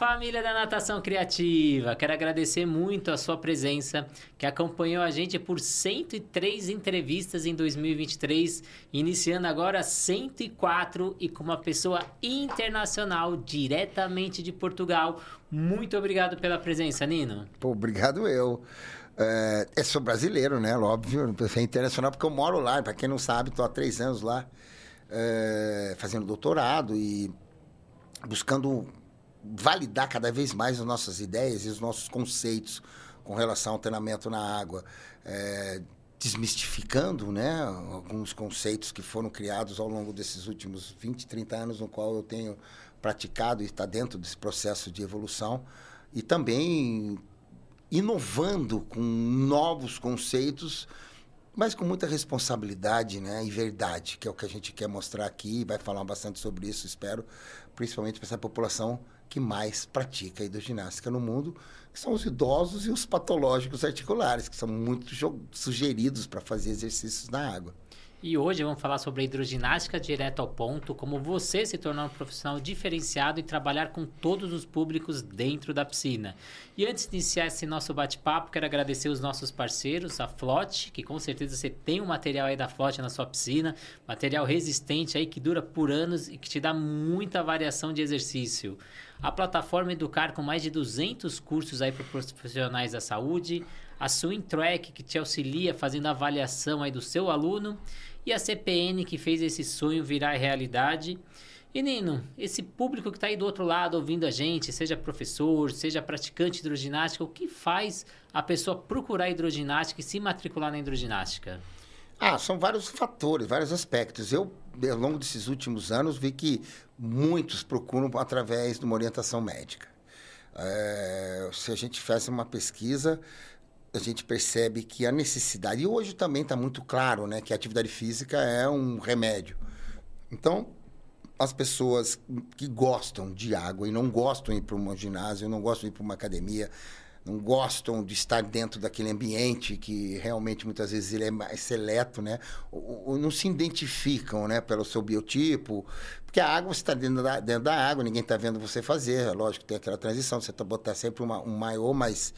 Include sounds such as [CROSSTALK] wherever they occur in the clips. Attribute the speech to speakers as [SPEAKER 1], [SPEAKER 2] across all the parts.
[SPEAKER 1] família da Natação Criativa! Quero agradecer muito a sua presença, que acompanhou a gente por 103 entrevistas em 2023, iniciando agora 104 e com uma pessoa internacional, diretamente de Portugal. Muito obrigado pela presença, Nino.
[SPEAKER 2] Pô, obrigado eu. É, sou brasileiro, né? Óbvio, é internacional, porque eu moro lá. Para quem não sabe, estou há três anos lá é, fazendo doutorado e buscando validar cada vez mais as nossas ideias e os nossos conceitos com relação ao treinamento na água, é, desmistificando né, alguns conceitos que foram criados ao longo desses últimos 20, 30 anos, no qual eu tenho praticado e está dentro desse processo de evolução, e também inovando com novos conceitos, mas com muita responsabilidade né, e verdade, que é o que a gente quer mostrar aqui, vai falar bastante sobre isso, espero, principalmente para essa população que mais pratica hidroginástica no mundo, que são os idosos e os patológicos articulares, que são muito sugeridos para fazer exercícios na água.
[SPEAKER 1] E hoje vamos falar sobre a hidroginástica direto ao ponto, como você se tornar um profissional diferenciado e trabalhar com todos os públicos dentro da piscina. E antes de iniciar esse nosso bate-papo, quero agradecer os nossos parceiros, a Flote, que com certeza você tem um material aí da Flote na sua piscina, material resistente aí que dura por anos e que te dá muita variação de exercício. A plataforma Educar com mais de 200 cursos aí para profissionais da saúde, a Swing Track que te auxilia fazendo a avaliação aí do seu aluno e a CPN que fez esse sonho virar realidade. E Nino, esse público que está aí do outro lado ouvindo a gente, seja professor, seja praticante de hidroginástica, o que faz a pessoa procurar hidroginástica e se matricular na hidroginástica?
[SPEAKER 2] Ah, são vários fatores, vários aspectos. Eu, ao longo desses últimos anos, vi que muitos procuram através de uma orientação médica. É, se a gente faz uma pesquisa, a gente percebe que a necessidade, e hoje também está muito claro, né, que a atividade física é um remédio. Então, as pessoas que gostam de água e não gostam de ir para um ginásio, não gostam de ir para uma academia, não gostam de estar dentro daquele ambiente que realmente muitas vezes ele é mais seleto, né? Ou, ou não se identificam, né, pelo seu biotipo, porque a água você está dentro da, dentro da água, ninguém está vendo você fazer, é lógico, tem aquela transição, você tá botar sempre uma, um maiô, mas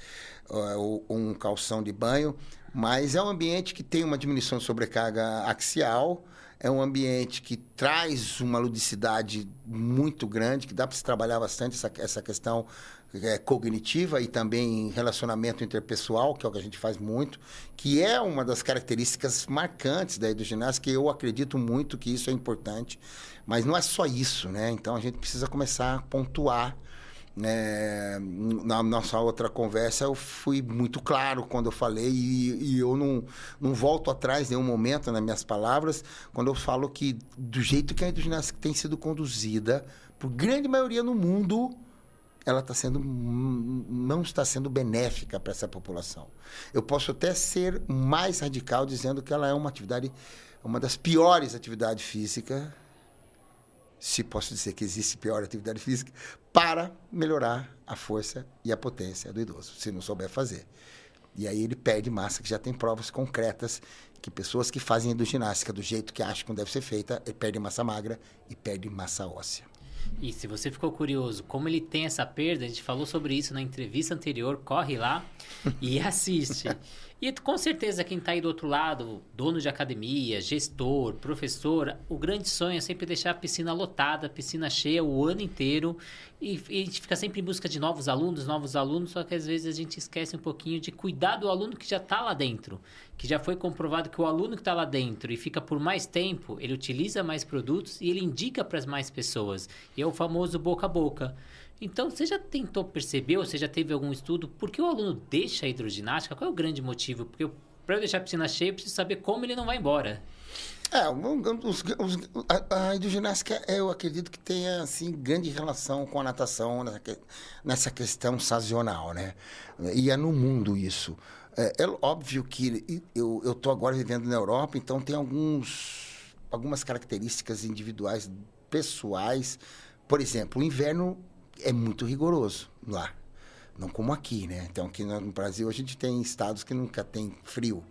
[SPEAKER 2] uh, um calção de banho, mas é um ambiente que tem uma diminuição de sobrecarga axial, é um ambiente que traz uma ludicidade muito grande, que dá para se trabalhar bastante essa, essa questão é, cognitiva e também relacionamento interpessoal, que é o que a gente faz muito, que é uma das características marcantes da hidroginástica, que eu acredito muito que isso é importante, mas não é só isso, né? Então a gente precisa começar a pontuar é, na nossa outra conversa eu fui muito claro quando eu falei e, e, eu não, não volto atrás nenhum momento nas minhas palavras quando eu falo que do jeito que a hidroginástica tem sido conduzida por grande maioria no mundo ela está sendo não está sendo benéfica para essa população eu posso até ser mais radical dizendo que ela é uma atividade uma das piores atividades físicas se posso dizer que existe pior atividade física, para melhorar a força e a potência do idoso, se não souber fazer. E aí ele perde massa, que já tem provas concretas que pessoas que fazem ginástica do jeito que acham que deve ser feita, ele perde massa magra e perde massa óssea.
[SPEAKER 1] E se você ficou curioso como ele tem essa perda, a gente falou sobre isso na entrevista anterior, corre lá e [LAUGHS] assiste. E com certeza quem está aí do outro lado, dono de academia, gestor, professor, o grande sonho é sempre deixar a piscina lotada, a piscina cheia o ano inteiro. E, e, a gente fica sempre em busca de novos alunos, novos alunos, só que às vezes a gente esquece um pouquinho de cuidar do aluno que já está lá dentro. Que já foi comprovado que o aluno que está lá dentro e fica por mais tempo, ele utiliza mais produtos e ele indica para as mais pessoas. E é o famoso boca a boca. Então, você já tentou perceber, ou você já teve algum estudo, por que o aluno deixa a hidroginástica? Qual é o grande motivo? Porque para eu deixar a piscina cheia, eu preciso saber como ele não vai embora.
[SPEAKER 2] É, os, os, a, a, hidroginástica, eu acredito que tenha, assim, grande relação com a natação nessa, questão sazonal, né? E é no mundo isso. É, é óbvio que eu estou agora vivendo na Europa, então tem alguns, algumas características individuais, pessoais. Por exemplo, o inverno é muito rigoroso lá. Não como aqui, né? Então, aqui no Brasil, a gente tem estados que nunca tem frio.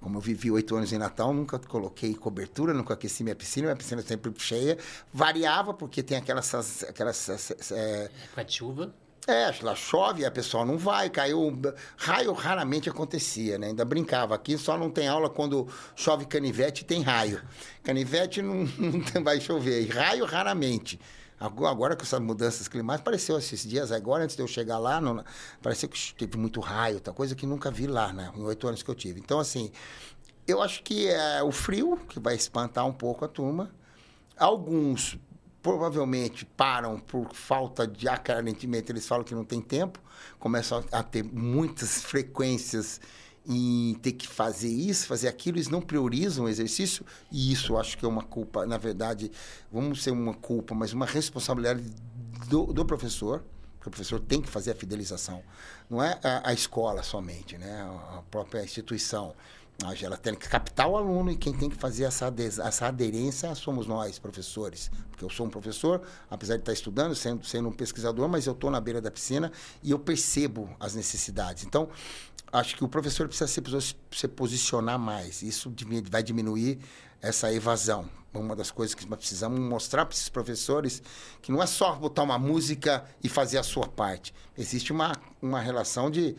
[SPEAKER 2] Como eu vivi oito anos em Natal, nunca coloquei cobertura, nunca aqueci minha piscina, minha piscina sempre cheia. Variava, porque tem aquelas... aquelas
[SPEAKER 1] é, época de chuva.
[SPEAKER 2] É, lá chove, a pessoa não vai, caiu. Raio raramente acontecia, né? Ainda brincava. Aqui só não tem aula quando chove canivete tem raio. Canivete não, [LAUGHS] não vai chover. E raio raramente. Agora com essas mudanças climáticas, apareceu esses dias, agora antes de eu chegar lá, não, pareceu que teve muito raio, tá coisa que nunca vi lá, né? Em oito anos que eu tive. Então, assim, eu acho que é o frio que vai espantar um pouco a turma. Alguns provavelmente param por falta de aparentemente eles falam que não tem tempo, começam a ter muitas [LAUGHS] frequências em ter que fazer isso, fazer aquilo, eles não priorizam o exercício, e isso acho que é uma culpa, na verdade, vamos ser uma culpa, mas uma responsabilidade do, do professor, porque o professor tem que fazer a fidelização, não é a, a escola somente, né? a própria instituição. Ela tem que captar o aluno e quem tem que fazer essa, essa aderência somos nós, professores. Porque eu sou um professor, apesar de estar estudando, sendo, sendo um pesquisador, mas eu estou na beira da piscina e eu percebo as necessidades. Então, acho que o professor precisa se, se posicionar mais. Isso vai diminuir essa evasão. Uma das coisas que nós precisamos mostrar para esses professores que não é só botar uma música e fazer a sua parte. Existe uma, uma relação de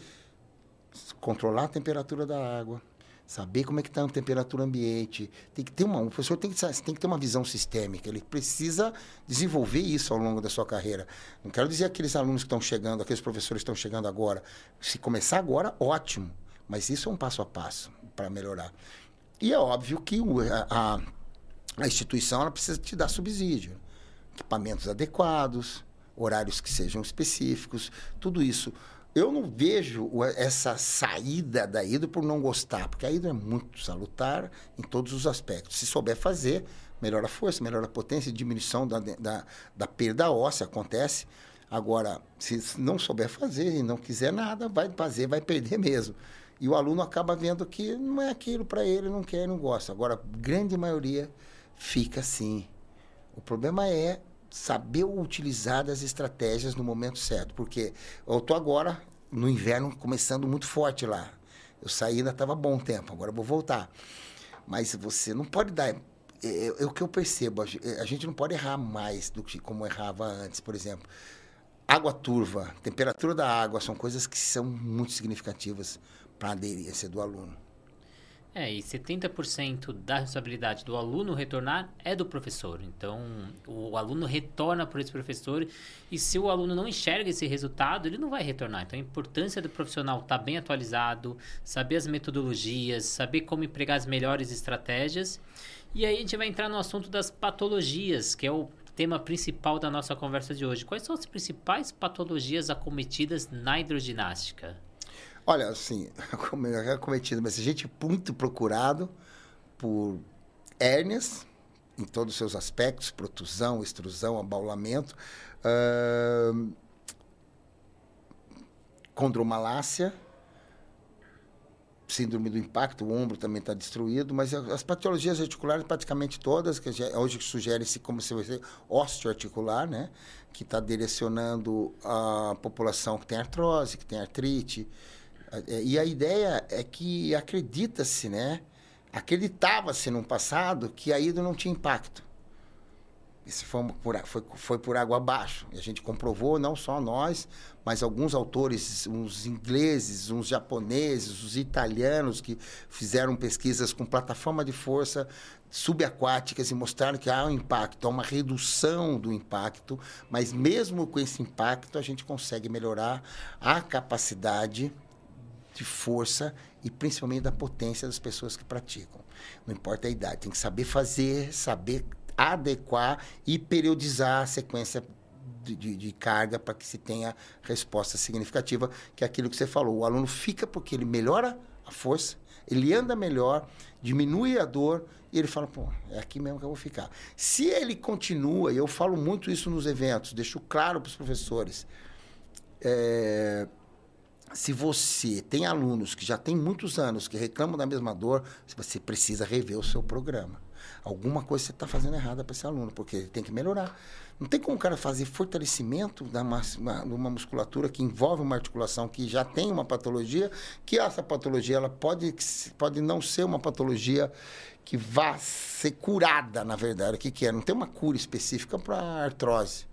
[SPEAKER 2] controlar a temperatura da água, saber como é que está a temperatura ambiente. Tem que ter uma, o professor tem que, tem que ter uma visão sistêmica. Ele precisa desenvolver isso ao longo da sua carreira. Não quero dizer aqueles alunos que estão chegando, aqueles professores que estão chegando agora. Se começar agora, ótimo. Mas isso é um passo a passo para melhorar. E é óbvio que o, a, a instituição ela precisa te dar subsídio. Equipamentos adequados, horários que sejam específicos, tudo isso eu não vejo essa saída da hidro por não gostar, porque a hidro é muito salutar em todos os aspectos. Se souber fazer, melhora a força, melhora a potência, diminuição da, da, da perda óssea acontece. Agora, se não souber fazer e não quiser nada, vai fazer, vai perder mesmo. E o aluno acaba vendo que não é aquilo para ele, não quer, não gosta. Agora, a grande maioria fica assim. O problema é saber utilizar as estratégias no momento certo. Porque eu estou agora, no inverno, começando muito forte lá. Eu saí, ainda estava bom tempo, agora vou voltar. Mas você não pode dar. É, é, é, o que eu percebo, a, a gente não pode errar mais do que como errava antes. Por exemplo, água turva, temperatura da água, são coisas que são muito significativas para a aderência do aluno.
[SPEAKER 1] É, e 70% da responsabilidade do aluno retornar é do professor. Então, o aluno retorna para esse professor e se o aluno não enxerga esse resultado, ele não vai retornar. Então, a importância do profissional estar tá bem atualizado, saber as metodologias, saber como empregar as melhores estratégias. E aí a gente vai entrar no assunto das patologias, que é o tema principal da nossa conversa de hoje. Quais são as principais patologias acometidas na hidroginástica?
[SPEAKER 2] Olha, assim, [LAUGHS] é cometido, mas a gente é muito procurado por hérnias em todos os seus aspectos, protusão, extrusão, abaulamento, uh, condromalácia, síndrome do impacto, o ombro também está destruído, mas as patologias articulares praticamente todas, que hoje sugere-se como se fosse osteoarticular, né? que está direcionando a população que tem artrose, que tem artrite, e a ideia é que acredita-se, né? Acreditava-se no passado que a ida não tinha impacto. Isso foi por, foi, foi por água abaixo. E a gente comprovou, não só nós, mas alguns autores, uns ingleses, uns japoneses, os italianos, que fizeram pesquisas com plataforma de força subaquáticas e mostraram que há um impacto, há uma redução do impacto, mas mesmo com esse impacto, a gente consegue melhorar a capacidade de força e principalmente da potência das pessoas que praticam. Não importa a idade, tem que saber fazer, saber adequar e periodizar a sequência de, de, carga para que se tenha resposta significativa, que é aquilo que você falou. O aluno fica porque ele melhora a força, ele anda melhor, diminui a dor e ele fala, pô, é aqui mesmo que eu vou ficar. Se ele continua, e eu falo muito isso nos eventos, deixo claro para os professores, é, se você tem alunos que já tem muitos anos que reclamam da mesma dor, você precisa rever o seu programa. Alguma coisa você está fazendo errada para esse aluno, porque ele tem que melhorar. Não tem como o cara fazer fortalecimento de uma, uma musculatura que envolve uma articulação que já tem uma patologia, que essa patologia ela pode, pode não ser uma patologia que vá ser curada, na verdade. O que, que é? Não tem uma cura específica para artrose.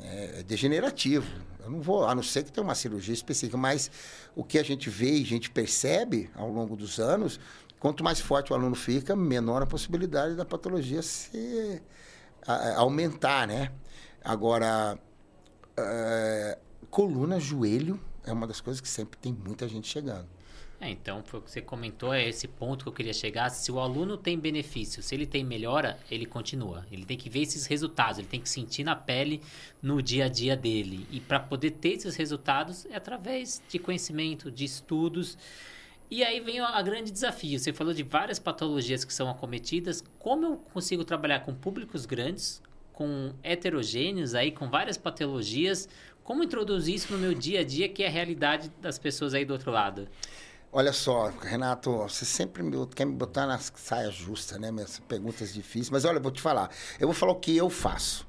[SPEAKER 2] É, é degenerativo. Eu não vou, a não ser que tenha uma cirurgia específica, mas o que a gente vê e a gente percebe ao longo dos anos, quanto mais forte o aluno fica, menor a possibilidade da patologia se a, aumentar, né? Agora, é, coluna, joelho é uma das coisas que sempre tem muita gente chegando.
[SPEAKER 1] É, então, foi o que você comentou, é esse ponto que eu queria chegar. Se o aluno tem benefício, se ele tem melhora, ele continua. Ele tem que ver esses resultados, ele tem que sentir na pele, no dia a dia dele. E para poder ter esses resultados, é através de conhecimento, de estudos. E aí vem a grande desafio. Você falou de várias patologias que são acometidas. Como eu consigo trabalhar com públicos grandes, com heterogêneos aí, com várias patologias? Como introduzir isso no meu dia a dia, que é a realidade das pessoas aí do outro lado?
[SPEAKER 2] Olha só, Renato, você sempre me, quer me botar na saia justa, né? Minhas perguntas difíceis. Mas olha, eu vou te falar. Eu vou falar o que eu faço.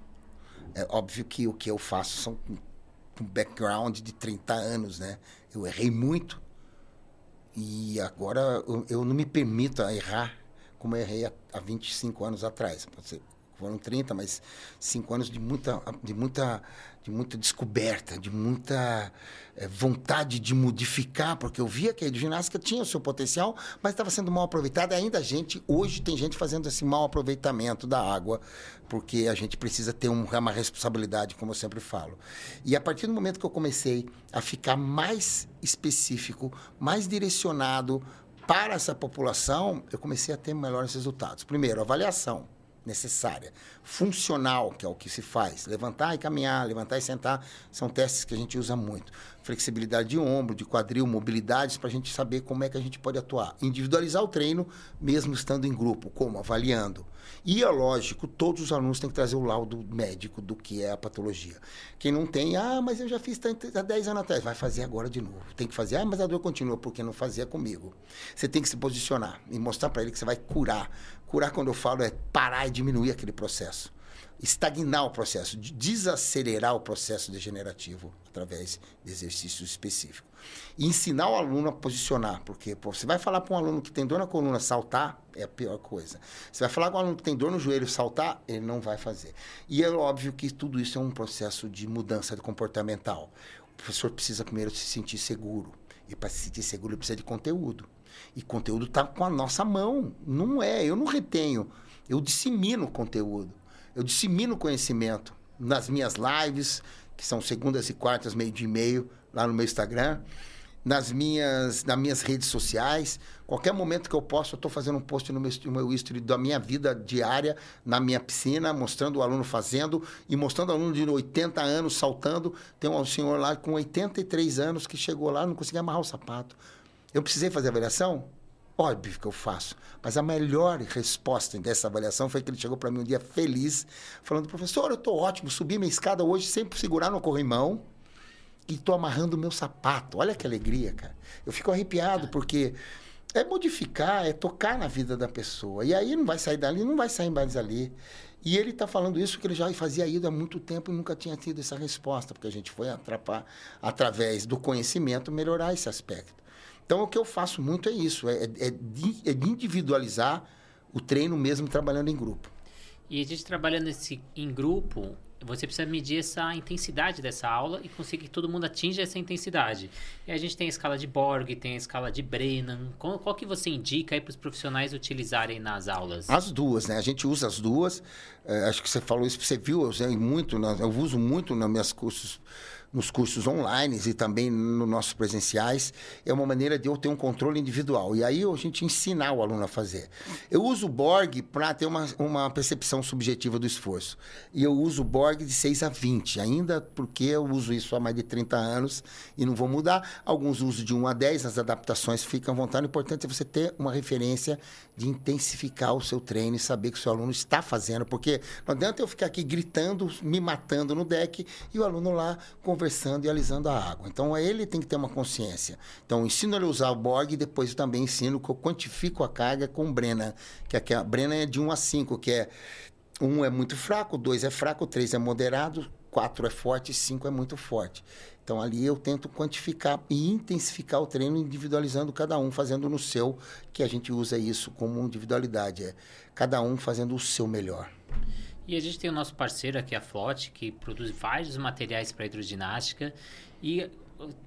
[SPEAKER 2] É óbvio que o que eu faço são um background de 30 anos, né? Eu errei muito. E agora eu, eu não me permito errar como eu errei há, há 25 anos atrás. Ser foram 30, mas cinco anos de muita, de muita, de muita descoberta, de muita é, vontade de modificar, porque eu via que a ginástica tinha o seu potencial, mas estava sendo mal aproveitada. Ainda a gente, hoje tem gente fazendo esse mal aproveitamento da água, porque a gente precisa ter um, uma responsabilidade, como eu sempre falo. E a partir do momento que eu comecei a ficar mais específico, mais direcionado para essa população, eu comecei a ter melhores resultados. Primeiro, avaliação necessária. Funcional, que é o que se faz. Levantar e caminhar, levantar e sentar, são testes que a gente usa muito. Flexibilidade de ombro, de quadril, mobilidades, para a gente saber como é que a gente pode atuar. Individualizar o treino, mesmo estando em grupo. Como? Avaliando. E é lógico, todos os alunos têm que trazer o laudo médico do que é a patologia. Quem não tem, ah, mas eu já fiz há 10 anos atrás, vai fazer agora de novo. Tem que fazer, ah, mas a dor continua porque não fazia comigo. Você tem que se posicionar e mostrar para ele que você vai curar. Curar, quando eu falo, é parar e diminuir aquele processo estagnar o processo, desacelerar o processo degenerativo através de exercícios específicos. E ensinar o aluno a posicionar, porque pô, você vai falar para um aluno que tem dor na coluna saltar, é a pior coisa. Você vai falar com um aluno que tem dor no joelho saltar, ele não vai fazer. E é óbvio que tudo isso é um processo de mudança comportamental. O professor precisa primeiro se sentir seguro. E para se sentir seguro, ele precisa de conteúdo. E conteúdo está com a nossa mão. Não é, eu não retenho, eu dissemino conteúdo. Eu dissemino conhecimento nas minhas lives, que são segundas e quartas, meio de e meio, lá no meu Instagram, nas minhas, nas minhas redes sociais. Qualquer momento que eu posso, eu estou fazendo um post no meu, no meu history da minha vida diária, na minha piscina, mostrando o aluno fazendo e mostrando o aluno de 80 anos saltando. Tem um senhor lá com 83 anos que chegou lá não conseguia amarrar o sapato. Eu precisei fazer avaliação? Óbvio que eu faço. Mas a melhor resposta dessa avaliação foi que ele chegou para mim um dia feliz, falando: professor, eu estou ótimo, subi minha escada hoje sem segurar no corrimão e estou amarrando o meu sapato. Olha que alegria, cara. Eu fico arrepiado, porque é modificar, é tocar na vida da pessoa. E aí não vai sair dali, não vai sair mais ali. E ele está falando isso que ele já fazia ido há muito tempo e nunca tinha tido essa resposta, porque a gente foi atrapar, através do conhecimento, melhorar esse aspecto. Então, o que eu faço muito é isso, é, é, de, é de individualizar o treino mesmo trabalhando em grupo.
[SPEAKER 1] E a gente trabalhando esse, em grupo, você precisa medir essa intensidade dessa aula e conseguir que todo mundo atinja essa intensidade. E a gente tem a escala de Borg, tem a escala de Brennan. Qual, qual que você indica para os profissionais utilizarem nas aulas?
[SPEAKER 2] As duas, né? A gente usa as duas. É, acho que você falou isso, você viu, eu usei muito, eu uso muito nos meus cursos nos cursos online e também nos nossos presenciais, é uma maneira de eu ter um controle individual. E aí a gente ensinar o aluno a fazer. Eu uso o Borg para ter uma, uma percepção subjetiva do esforço. E eu uso o Borg de 6 a 20, ainda porque eu uso isso há mais de 30 anos e não vou mudar. Alguns uso de 1 a 10, as adaptações ficam à vontade. O importante é você ter uma referência de intensificar o seu treino e saber que o seu aluno está fazendo, porque não adianta eu ficar aqui gritando, me matando no deck e o aluno lá conversando e alisando a água. Então ele tem que ter uma consciência. Então ensino ele a usar o Borg e depois também ensino que eu quantifico a carga com Brennan, que a Brennan é de 1 a 5, que é um é muito fraco, dois é fraco, três é moderado, quatro é forte, cinco é muito forte. Então ali eu tento quantificar e intensificar o treino individualizando cada um, fazendo no seu, que a gente usa isso como individualidade, é cada um fazendo o seu melhor.
[SPEAKER 1] E a gente tem o nosso parceiro aqui, a Flot, que produz vários materiais para hidroginástica. E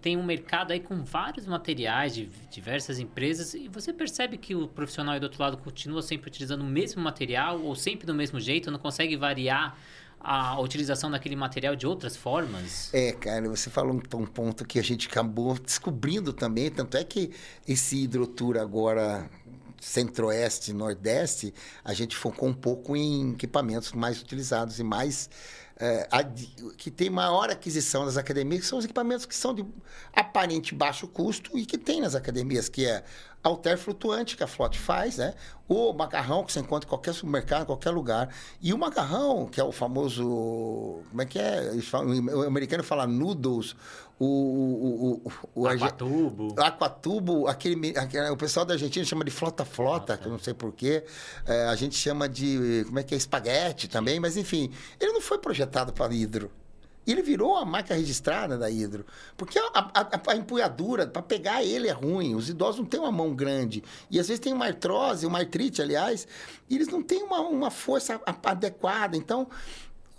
[SPEAKER 1] tem um mercado aí com vários materiais de diversas empresas. E você percebe que o profissional aí do outro lado continua sempre utilizando o mesmo material ou sempre do mesmo jeito, não consegue variar a utilização daquele material de outras formas?
[SPEAKER 2] É, cara, você falou um, ponto que a gente acabou descobrindo também, tanto é que esse hidrotour agora centro-oeste, nordeste, a gente focou um pouco em equipamentos mais utilizados e mais é, que tem maior aquisição das academias, que são os equipamentos que são de aparente baixo custo e que tem nas academias, que é alter flutuante que a Flot faz, né? O macarrão que você encontra em qualquer supermercado, em qualquer lugar. E o macarrão, que é o famoso. Como é que é? O americano fala noodles. O, o, o, o
[SPEAKER 1] aquatubo.
[SPEAKER 2] Aquatubo, aquele, aquele, o pessoal da Argentina chama de flota-flota, que eu não sei porquê. É, a gente chama de. Como é que é? Espaguete também, mas enfim. Ele não foi projetado para hidro. Ele virou a marca registrada da Hidro. Porque a, a, a empunhadura, para pegar ele é ruim. Os idosos não têm uma mão grande. E às vezes tem uma artrose, uma artrite, aliás, e eles não têm uma, uma força adequada. Então,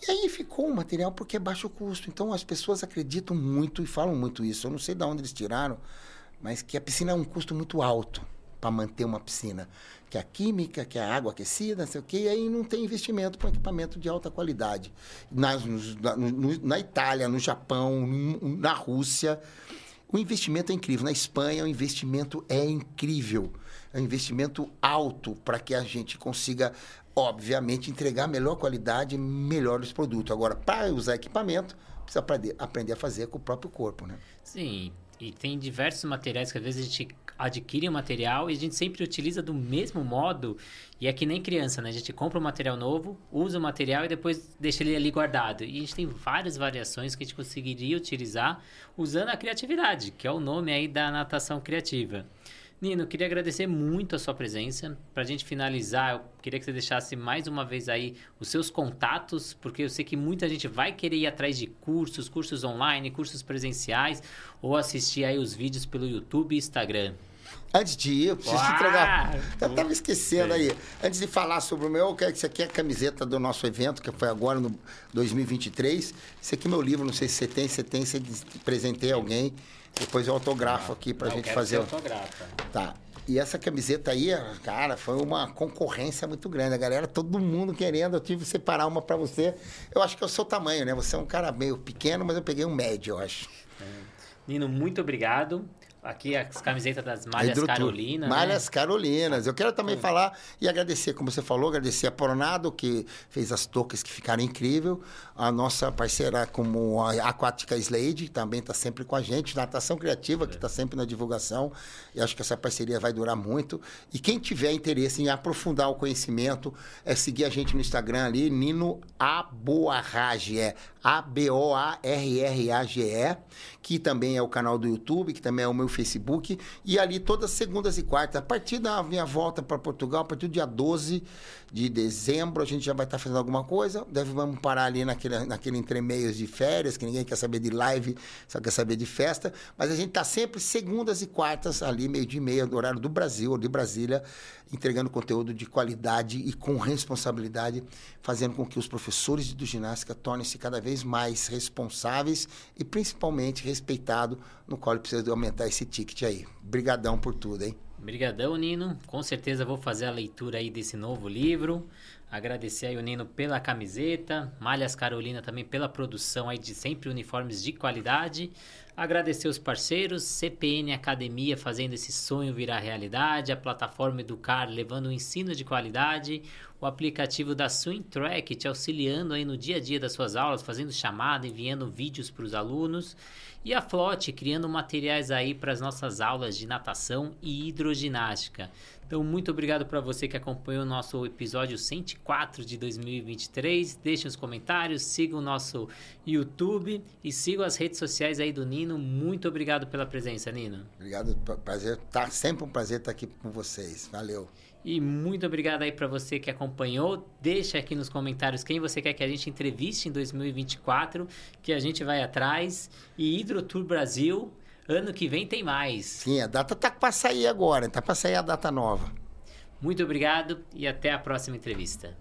[SPEAKER 2] e aí ficou um material porque é baixo custo. Então as pessoas acreditam muito e falam muito isso. Eu não sei de onde eles tiraram, mas que a piscina é um custo muito alto para manter uma piscina. Que é a química, que é a água aquecida, não sei o quê, e aí não tem investimento para equipamento de alta qualidade. Na, na, na Itália, no Japão, na Rússia, o investimento é incrível. Na Espanha, o investimento é incrível. É um investimento alto para que a gente consiga, obviamente, entregar melhor qualidade e melhores produtos. Agora, para usar equipamento, precisa aprender a fazer com o próprio corpo, né?
[SPEAKER 1] Sim, e tem diversos materiais que às vezes a gente adquire o material e a gente sempre utiliza do mesmo modo. E é que nem criança, né? A gente compra um material novo, usa o material e depois deixa ele ali guardado. E a gente tem várias variações que a gente conseguiria utilizar usando a criatividade, que é o nome aí da natação criativa. Nino, queria agradecer muito a sua presença. Para a gente finalizar, eu queria que você deixasse mais uma vez aí os seus contatos, porque eu sei que muita gente vai querer ir atrás de cursos, cursos online, cursos presenciais, ou assistir aí os vídeos pelo YouTube e Instagram.
[SPEAKER 2] Antes de ir, eu preciso Uau! te entregar. Eu estava esquecendo aí. Antes de falar sobre o meu, eu quero que isso aqui é a camiseta do nosso evento, que foi agora no 2023. Esse aqui é meu livro, não sei se você tem, se tem, se presentei alguém. Depois eu autografo aqui pra não, gente fazer.
[SPEAKER 1] Autografa.
[SPEAKER 2] Tá. E essa camiseta aí, cara, foi uma concorrência muito grande. A galera, todo mundo querendo. Eu tive que separar uma para você. Eu acho que é o seu tamanho, né? Você é um cara meio pequeno, mas eu peguei um médio, eu acho.
[SPEAKER 1] Nino, muito obrigado. Aqui as camisetas das Malhas Carolinas.
[SPEAKER 2] Né? Malhas né? Carolinas. Eu quero também falar e agradecer, como você falou, agradecer a Poronado, que fez as toucas que ficaram incrível. A nossa parceira como a Aquática Slade, também está sempre com a gente. Natação Criativa, que está sempre na divulgação. E acho que essa parceria vai durar muito. E quem tiver interesse em aprofundar o conhecimento, é seguir a gente no Instagram ali, Nino Aboarrage. É A-B-O-A-R-R-A-G-E, que também é o canal do YouTube, que também é o meu Facebook. E ali todas segundas e quartas. A partir da minha volta para Portugal, a partir do dia 12 de dezembro, a gente já vai estar tá fazendo alguma coisa. Deve vamos parar ali naquele, naquele entremeios de férias, que ninguém quer saber de live, só quer saber de festa. Mas a gente está sempre segundas e quartas, ali, meio de meia, do horário do Brasil, ou de Brasília, entregando conteúdo de qualidade e com responsabilidade, fazendo com que os professores de ginástica tornem-se cada vez mais responsáveis e principalmente respeitados, no qual precisa aumentar esse ticket aí. Obrigadão por tudo, hein?
[SPEAKER 1] Obrigadão, Nino. Com certeza vou fazer a leitura aí desse novo livro. Agradecer aí o Nino pela camiseta, Malhas Carolina também pela produção aí de sempre uniformes de qualidade. Agradecer os parceiros, CPN Academia fazendo esse sonho virar realidade, a plataforma Educar levando o ensino de qualidade, o aplicativo da Swing Track te auxiliando aí no dia a dia das suas aulas, fazendo chamada, enviando vídeos para os alunos, e a Flote criando materiais aí para as nossas aulas de natação e hidroginástica. Então, muito obrigado para você que acompanhou o nosso episódio 104 de 2023. Deixe os comentários, siga o nosso YouTube e siga as redes sociais aí do Nino. Muito obrigado pela presença, Nino.
[SPEAKER 2] Obrigado, prazer. Tá sempre um prazer estar aqui com vocês. Valeu.
[SPEAKER 1] E muito obrigado aí para você que acompanhou. Deixa aqui nos comentários quem você quer que a gente entreviste em 2024, que a gente vai atrás. E Hidrotour Brasil, Ano que vem tem mais.
[SPEAKER 2] Sim, a data tá para sair agora, tá para sair a data nova.
[SPEAKER 1] Muito obrigado e até a próxima entrevista.